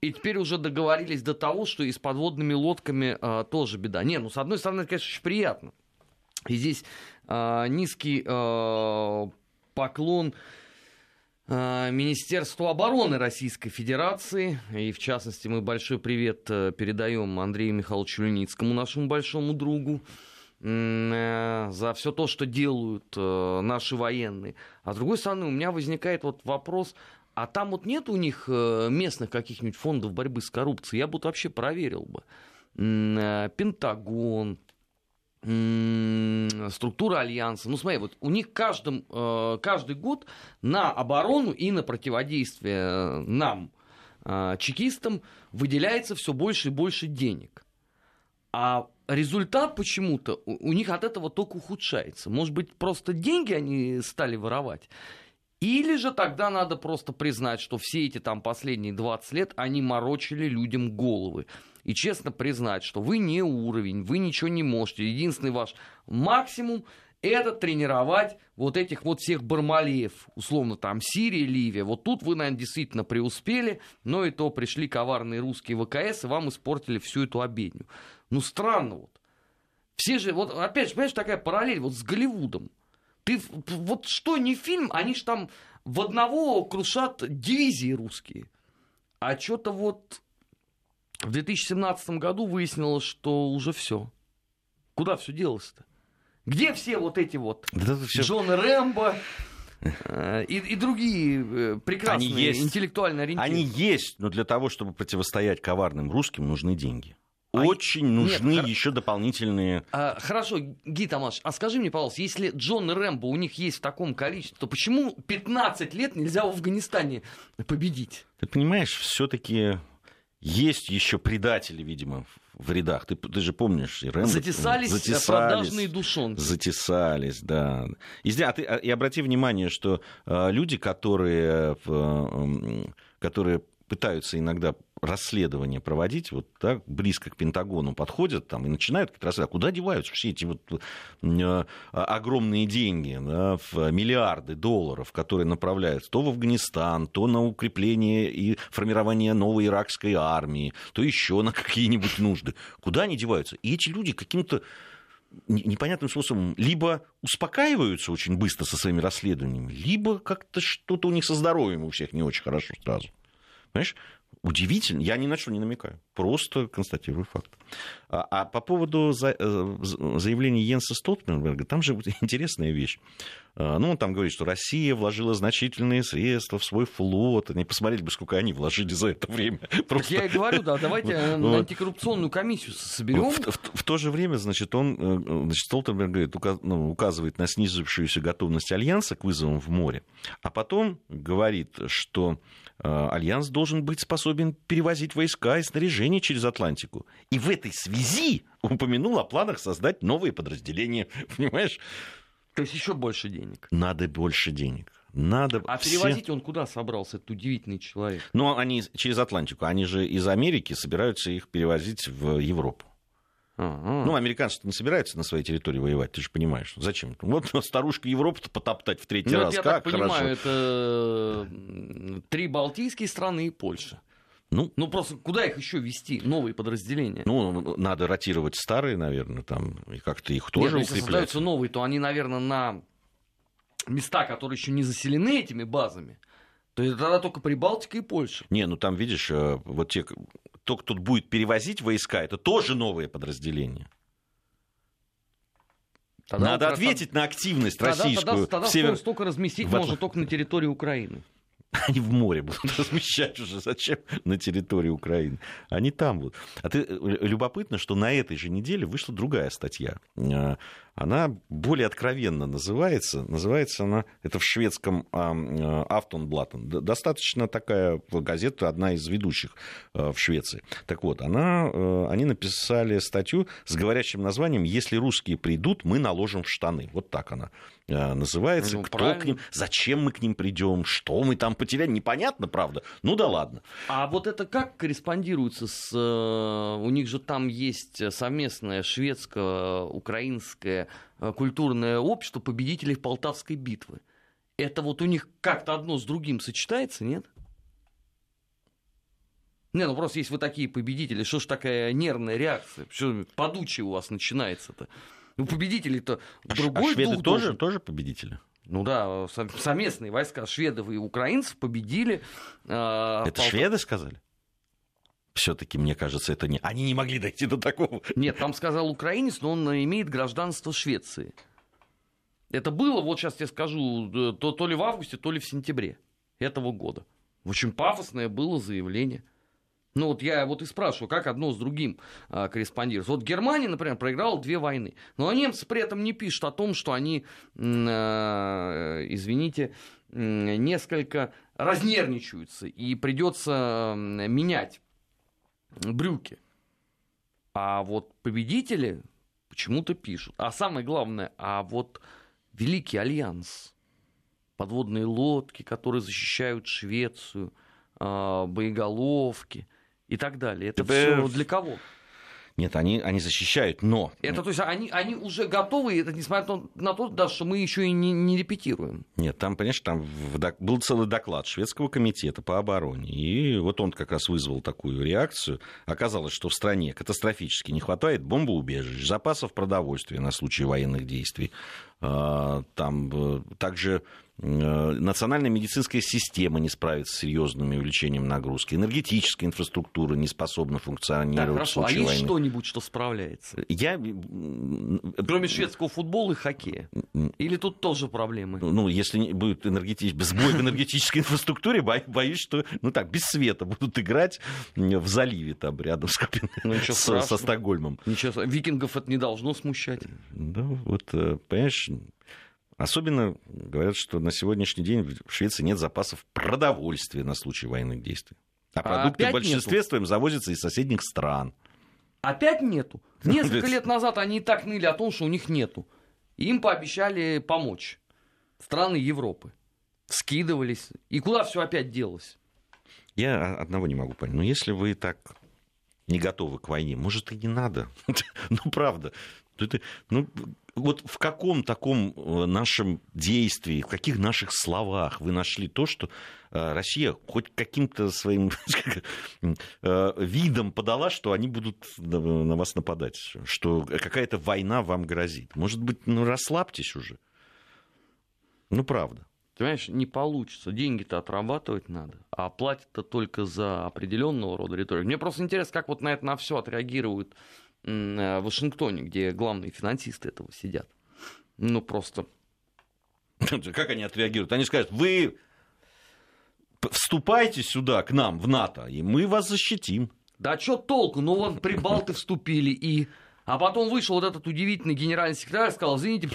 [SPEAKER 2] И теперь уже договорились до того, что и с подводными лодками а, тоже беда. Не, ну, с одной стороны, это, конечно, очень приятно. И здесь а, низкий а, поклон а, Министерству обороны Российской Федерации. И, в частности, мы большой привет э, передаем Андрею Михайловичу Леницкому, нашему большому другу э, за все то, что делают э, наши военные. А с другой стороны, у меня возникает вот вопрос, а там вот нет у них э, местных каких-нибудь фондов борьбы с коррупцией, я бы вот вообще проверил бы. Э, Пентагон, структура альянса. Ну, смотри, вот у них каждым, э, каждый год на оборону и на противодействие нам, чекистам, выделяется все больше и больше денег. А результат почему-то у них от этого только ухудшается. Может быть, просто деньги они стали воровать. Или же тогда надо просто признать, что все эти там последние 20 лет они морочили людям головы. И честно признать, что вы не уровень, вы ничего не можете. Единственный ваш максимум это тренировать вот этих вот всех бармалеев, условно там Сирия, Ливия. Вот тут вы, наверное, действительно преуспели, но и то пришли коварные русские ВКС и вам испортили всю эту обедню. Ну, странно вот. Все же, вот опять же, понимаешь, такая параллель вот с Голливудом. Ты вот что не фильм, они ж там в одного крушат дивизии русские. А что-то вот в 2017 году выяснилось, что уже все. Куда все делось-то? Где все вот эти вот да все... Джон Рэмбо э, и, и другие э, прекрасные они есть, интеллектуально ориентированные?
[SPEAKER 1] Они есть, но для того, чтобы противостоять коварным русским, нужны деньги. А очень нужны Нет, еще дополнительные...
[SPEAKER 2] А, хорошо, Ги Тамаш, а скажи мне, пожалуйста, если Джон Рэмбо у них есть в таком количестве, то почему 15 лет нельзя в Афганистане победить?
[SPEAKER 1] Ты понимаешь, все-таки есть еще предатели, видимо, в рядах. Ты, ты же помнишь,
[SPEAKER 2] Рэмбо, затесались, затесались продажные душонки.
[SPEAKER 1] Затесались, да. И, а ты, а, и обрати внимание, что э, люди, которые, э, которые пытаются иногда расследование проводить, вот так близко к Пентагону подходят там и начинают как раз, а куда деваются все эти вот э, огромные деньги, да, в миллиарды долларов, которые направляются то в Афганистан, то на укрепление и формирование новой иракской армии, то еще на какие-нибудь нужды. Куда они деваются? И эти люди каким-то непонятным способом либо успокаиваются очень быстро со своими расследованиями, либо как-то что-то у них со здоровьем у всех не очень хорошо сразу. Понимаешь? Удивительно, я ни на что не намекаю, просто констатирую факт. А, а по поводу за, э, заявления Йенса Столтенберга, там же интересная вещь. А, ну, он там говорит, что Россия вложила значительные средства в свой флот. Они посмотрели бы, сколько они вложили за это время.
[SPEAKER 2] Просто... Так я и говорю, да, давайте вот. антикоррупционную комиссию соберем.
[SPEAKER 1] В, в, в то же время, значит, он, э, значит, Столтенберг говорит, указ, ну, указывает на снизившуюся готовность Альянса к вызовам в море, а потом говорит, что Э, альянс должен быть способен перевозить войска и снаряжение через Атлантику. И в этой связи упомянул о планах создать новые подразделения. Понимаешь?
[SPEAKER 2] То есть еще больше денег.
[SPEAKER 1] Надо больше денег. Надо
[SPEAKER 2] а все... перевозить он куда собрался, этот удивительный человек?
[SPEAKER 1] Ну, они через Атлантику. Они же из Америки собираются их перевозить в Европу. Ну, американцы не собираются на своей территории воевать, ты же понимаешь. Зачем? Вот старушка Европу-то потоптать в третий ну, раз.
[SPEAKER 2] Я
[SPEAKER 1] как
[SPEAKER 2] так
[SPEAKER 1] хорошо.
[SPEAKER 2] понимаю, это три балтийские страны и Польша. Ну, ну просто куда их еще вести, новые подразделения?
[SPEAKER 1] Ну, надо ротировать старые, наверное, там, и как-то их тоже Нет,
[SPEAKER 2] укреплять. если создаются новые, то они, наверное, на места, которые еще не заселены этими базами, то это тогда только Прибалтика и Польша.
[SPEAKER 1] Не, ну там, видишь, э, вот те кто тут будет перевозить войска, это тоже новое подразделение. Тогда Надо ответить тогда, на активность
[SPEAKER 2] тогда,
[SPEAKER 1] российскую.
[SPEAKER 2] Тогда, тогда север... столько разместить в... можно только на территории Украины.
[SPEAKER 1] Они в море будут размещать уже. Зачем на территории Украины? Они там будут. А ты э, любопытно, что на этой же неделе вышла другая статья. Э, она более откровенно называется. Называется она, это в шведском Автонблаттен. Э, Достаточно такая газета, одна из ведущих в Швеции. Так вот, она, они написали статью с говорящим названием «Если русские придут, мы наложим в штаны». Вот так она называется. Ну, Кто правильно. к ним, зачем мы к ним придем, что мы там потеряли, непонятно, правда. Ну да ладно.
[SPEAKER 2] А вот это как корреспондируется с... Э, у них же там есть совместное шведско-украинское э, культурное общество победителей Полтавской битвы. Это вот у них как-то одно с другим сочетается, нет? Не, ну просто если вы такие победители, что ж такая нервная реакция? Что подучие у вас начинается-то? Ну, победители-то
[SPEAKER 1] а другой а шведы тоже, тоже победители?
[SPEAKER 2] Ну да, совместные войска шведов и украинцев победили.
[SPEAKER 1] Э, это Пол... шведы сказали? Все-таки, мне кажется, это не. Они не могли дойти до такого.
[SPEAKER 2] Нет, там сказал украинец, но он имеет гражданство Швеции. Это было, вот сейчас я скажу, э, то, то ли в августе, то ли в сентябре этого года. Очень пафосное было заявление. Ну вот я вот и спрашиваю, как одно с другим а, корреспондирует. Вот Германия, например, проиграла две войны, но немцы при этом не пишут о том, что они, а, извините, несколько разнервничаются и придется менять брюки. А вот победители почему-то пишут. А самое главное, а вот Великий Альянс, подводные лодки, которые защищают Швецию, а, боеголовки – и так далее. Это все для кого?
[SPEAKER 1] Нет, они, они защищают, но...
[SPEAKER 2] Это то есть они, они уже готовы, это несмотря на то, да, что мы еще и не, не репетируем.
[SPEAKER 1] Нет, там, понимаешь, там в, был целый доклад шведского комитета по обороне. И вот он как раз вызвал такую реакцию. Оказалось, что в стране катастрофически не хватает бомбоубежищ, запасов продовольствия на случай военных действий. А, там э, также национальная медицинская система не справится с серьезным увеличением нагрузки, энергетическая инфраструктура не способна функционировать. Да,
[SPEAKER 2] хорошо.
[SPEAKER 1] В
[SPEAKER 2] а есть
[SPEAKER 1] войны.
[SPEAKER 2] что-нибудь, что справляется? Я... Кроме шведского футбола и хоккея? Или тут тоже проблемы?
[SPEAKER 1] Ну, если будет энергетич... сбой в энергетической инфраструктуре, боюсь, что, ну так, без света будут играть в заливе там рядом с ну, со, со Стокгольмом.
[SPEAKER 2] Ничего, викингов это не должно смущать.
[SPEAKER 1] Да, вот, э, понимаешь, Особенно говорят, что на сегодняшний день в Швеции нет запасов продовольствия на случай военных действий. А продукты
[SPEAKER 2] опять
[SPEAKER 1] в большинстве
[SPEAKER 2] нету.
[SPEAKER 1] своем завозятся из соседних стран.
[SPEAKER 2] Опять нету. Несколько
[SPEAKER 1] Ведь-
[SPEAKER 2] лет назад они и так ныли о том, что у них нету. Им пообещали помочь. Страны Европы. Скидывались. И куда все опять делось?
[SPEAKER 1] Я одного не могу понять. Но если вы так не готовы к войне, может, и не надо. Ну, правда. Это- ну, вот в каком таком э, нашем действии, в каких наших словах вы нашли то, что э, Россия хоть каким-то своим э, видом подала, что они будут на вас нападать, что какая-то война вам грозит? Может быть, ну расслабьтесь уже. Ну, правда.
[SPEAKER 2] Понимаешь, не получится. Деньги-то отрабатывать надо, а платят-то только за определенного рода риторику. Мне просто интересно, как вот на это на все отреагируют в Вашингтоне, где главные финансисты этого сидят. Ну, просто
[SPEAKER 1] Как они отреагируют? Они скажут, вы вступайте сюда, к нам, в НАТО, и мы вас защитим.
[SPEAKER 2] Да что толку? Ну вон прибалты вступили и... А потом вышел вот этот удивительный генеральный секретарь и сказал, извините,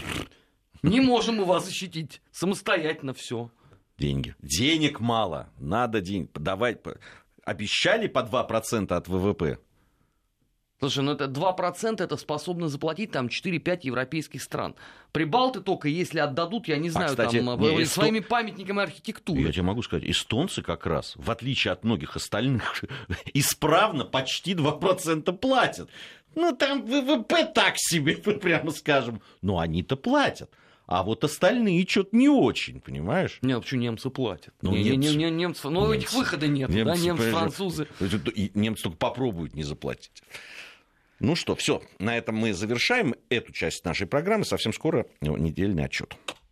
[SPEAKER 2] не можем мы вас защитить. Самостоятельно все.
[SPEAKER 1] Деньги. Денег мало, надо денег. Давай, обещали по 2% от ВВП.
[SPEAKER 2] Слушай, ну это 2% это способны заплатить там 4-5 европейских стран. Прибалты только, если отдадут, я не знаю,
[SPEAKER 1] кстати,
[SPEAKER 2] там,
[SPEAKER 1] не,
[SPEAKER 2] э,
[SPEAKER 1] эсто-
[SPEAKER 2] своими памятниками архитектуры.
[SPEAKER 1] Я тебе могу сказать, эстонцы как раз, в отличие от многих остальных, исправно почти 2% платят. Ну, там ВВП так себе, прямо скажем. Но они-то платят. А вот остальные что-то не очень, понимаешь?
[SPEAKER 2] Нет, почему немцы платят?
[SPEAKER 1] Ну,
[SPEAKER 2] не, не-
[SPEAKER 1] немцы-
[SPEAKER 2] не- не- немцы, ну, этих
[SPEAKER 1] немцы-
[SPEAKER 2] выхода нет, да,
[SPEAKER 1] Немцы,
[SPEAKER 2] немцы,
[SPEAKER 1] понимаешь,
[SPEAKER 2] французы.
[SPEAKER 1] Немцы только попробуют не заплатить. Ну что, все, на этом мы завершаем эту часть нашей программы. Совсем скоро недельный отчет.